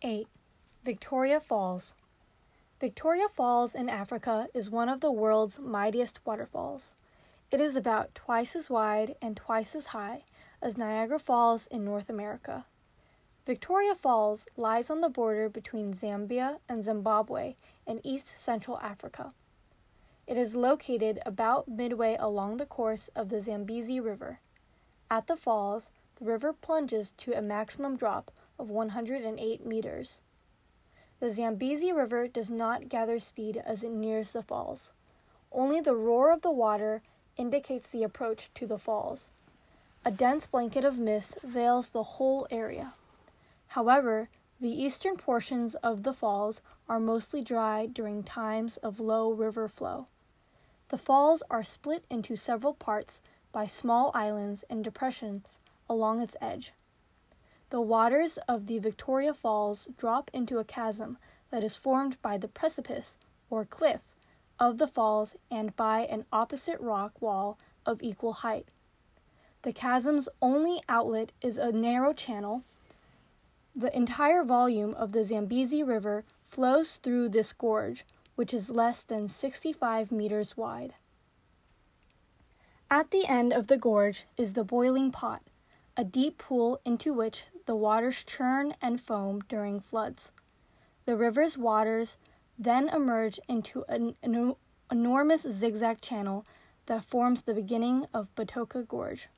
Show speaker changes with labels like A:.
A: 8. Victoria Falls. Victoria Falls in Africa is one of the world's mightiest waterfalls. It is about twice as wide and twice as high as Niagara Falls in North America. Victoria Falls lies on the border between Zambia and Zimbabwe in east central Africa. It is located about midway along the course of the Zambezi River. At the falls, the river plunges to a maximum drop of 108 meters. The Zambezi River does not gather speed as it nears the falls. Only the roar of the water indicates the approach to the falls. A dense blanket of mist veils the whole area. However, the eastern portions of the falls are mostly dry during times of low river flow. The falls are split into several parts by small islands and depressions along its edge. The waters of the Victoria Falls drop into a chasm that is formed by the precipice, or cliff, of the falls and by an opposite rock wall of equal height. The chasm's only outlet is a narrow channel. The entire volume of the Zambezi River flows through this gorge, which is less than 65 meters wide. At the end of the gorge is the boiling pot, a deep pool into which the waters churn and foam during floods. The river's waters then emerge into an, an enormous zigzag channel that forms the beginning of Batoka Gorge.